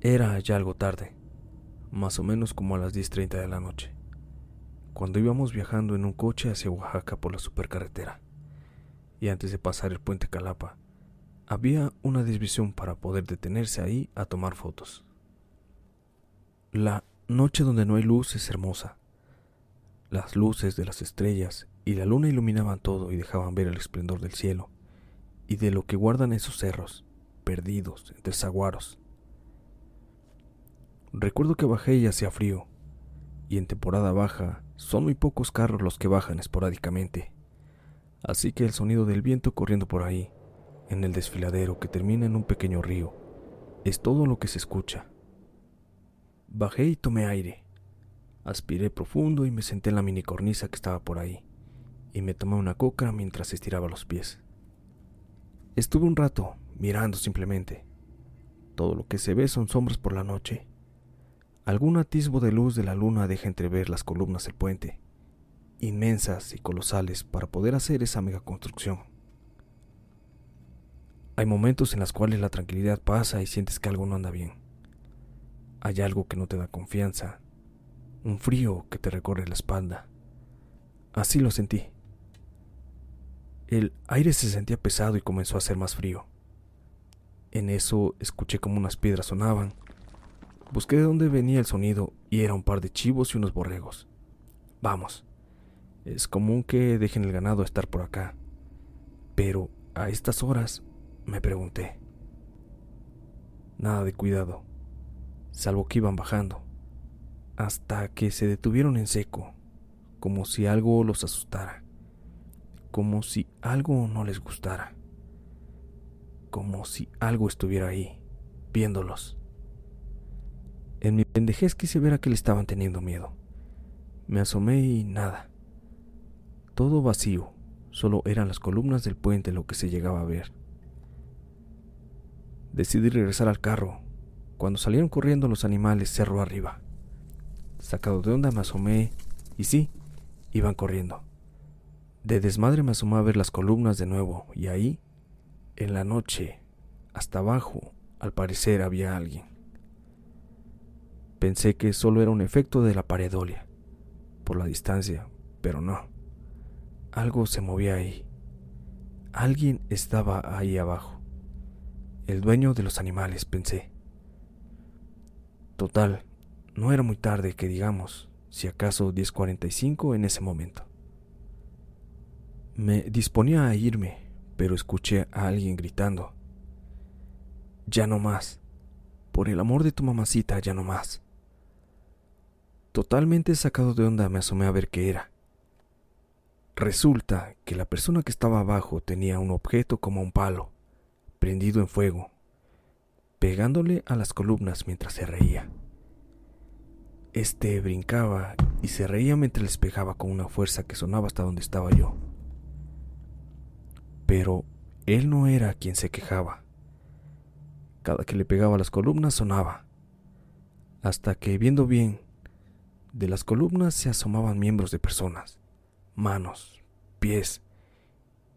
Era ya algo tarde, más o menos como a las 10.30 de la noche, cuando íbamos viajando en un coche hacia Oaxaca por la supercarretera, y antes de pasar el puente Calapa, había una desviación para poder detenerse ahí a tomar fotos. La noche donde no hay luz es hermosa. Las luces de las estrellas y la luna iluminaban todo y dejaban ver el esplendor del cielo y de lo que guardan esos cerros, perdidos entre zaguaros. Recuerdo que bajé y hacía frío, y en temporada baja son muy pocos carros los que bajan esporádicamente, así que el sonido del viento corriendo por ahí, en el desfiladero que termina en un pequeño río, es todo lo que se escucha. Bajé y tomé aire. Aspiré profundo y me senté en la mini cornisa que estaba por ahí, y me tomé una coca mientras estiraba los pies. Estuve un rato mirando simplemente. Todo lo que se ve son sombras por la noche. Algún atisbo de luz de la luna deja entrever las columnas del puente, inmensas y colosales para poder hacer esa mega construcción. Hay momentos en los cuales la tranquilidad pasa y sientes que algo no anda bien. Hay algo que no te da confianza, un frío que te recorre la espalda. Así lo sentí. El aire se sentía pesado y comenzó a hacer más frío. En eso escuché como unas piedras sonaban. Busqué de dónde venía el sonido y era un par de chivos y unos borregos. Vamos, es común que dejen el ganado estar por acá. Pero a estas horas me pregunté. Nada de cuidado, salvo que iban bajando, hasta que se detuvieron en seco, como si algo los asustara, como si algo no les gustara, como si algo estuviera ahí, viéndolos. En mi pendejez quise ver a que le estaban teniendo miedo. Me asomé y nada. Todo vacío, solo eran las columnas del puente lo que se llegaba a ver. Decidí regresar al carro. Cuando salieron corriendo los animales cerro arriba. Sacado de onda me asomé y sí, iban corriendo. De desmadre me asomé a ver las columnas de nuevo y ahí, en la noche, hasta abajo, al parecer había alguien. Pensé que solo era un efecto de la paredolia, por la distancia, pero no. Algo se movía ahí. Alguien estaba ahí abajo. El dueño de los animales, pensé. Total, no era muy tarde que digamos, si acaso 10.45 en ese momento. Me disponía a irme, pero escuché a alguien gritando. Ya no más. Por el amor de tu mamacita, ya no más. Totalmente sacado de onda me asomé a ver qué era. Resulta que la persona que estaba abajo tenía un objeto como un palo prendido en fuego, pegándole a las columnas mientras se reía. Este brincaba y se reía mientras les pegaba con una fuerza que sonaba hasta donde estaba yo. Pero él no era quien se quejaba. Cada que le pegaba a las columnas sonaba, hasta que viendo bien, de las columnas se asomaban miembros de personas, manos, pies,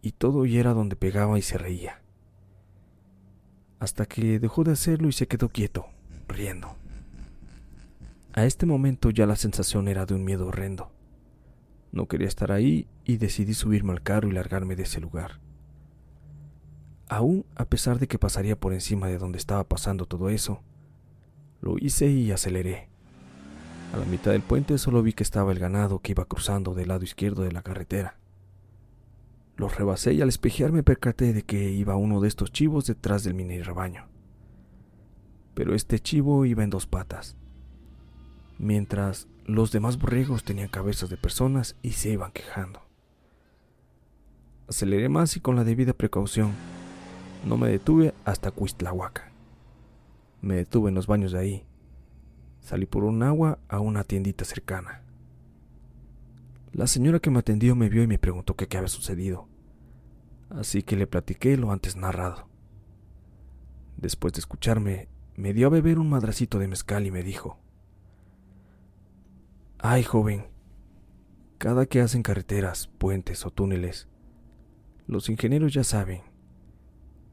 y todo y era donde pegaba y se reía hasta que dejó de hacerlo y se quedó quieto, riendo. A este momento ya la sensación era de un miedo horrendo. No quería estar ahí y decidí subirme al carro y largarme de ese lugar. Aún a pesar de que pasaría por encima de donde estaba pasando todo eso, lo hice y aceleré. A la mitad del puente solo vi que estaba el ganado que iba cruzando del lado izquierdo de la carretera. Los rebasé y al espejear me percaté de que iba uno de estos chivos detrás del mini rebaño. Pero este chivo iba en dos patas, mientras los demás borregos tenían cabezas de personas y se iban quejando. Aceleré más y con la debida precaución no me detuve hasta Cuistlahuaca. Me detuve en los baños de ahí. Salí por un agua a una tiendita cercana. La señora que me atendió me vio y me preguntó qué había sucedido así que le platiqué lo antes narrado. Después de escucharme, me dio a beber un madracito de mezcal y me dijo, Ay, joven, cada que hacen carreteras, puentes o túneles, los ingenieros ya saben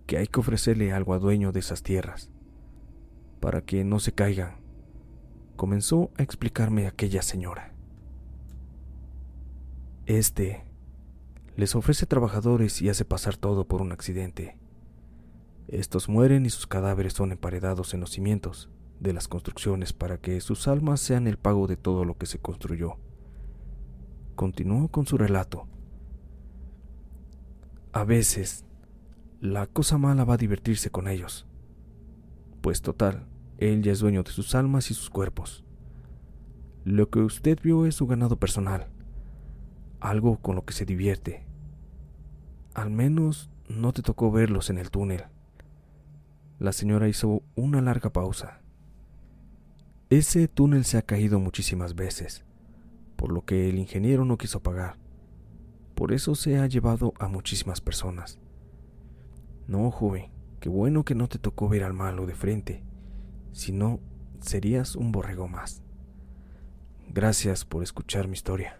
que hay que ofrecerle algo a dueño de esas tierras. para que no se caigan, comenzó a explicarme aquella señora. Este les ofrece trabajadores y hace pasar todo por un accidente. Estos mueren y sus cadáveres son emparedados en los cimientos de las construcciones para que sus almas sean el pago de todo lo que se construyó. Continuó con su relato. A veces, la cosa mala va a divertirse con ellos, pues total, él ya es dueño de sus almas y sus cuerpos. Lo que usted vio es su ganado personal, algo con lo que se divierte. Al menos no te tocó verlos en el túnel. La señora hizo una larga pausa. Ese túnel se ha caído muchísimas veces, por lo que el ingeniero no quiso pagar. Por eso se ha llevado a muchísimas personas. No, joven, qué bueno que no te tocó ver al malo de frente, si no, serías un borrego más. Gracias por escuchar mi historia.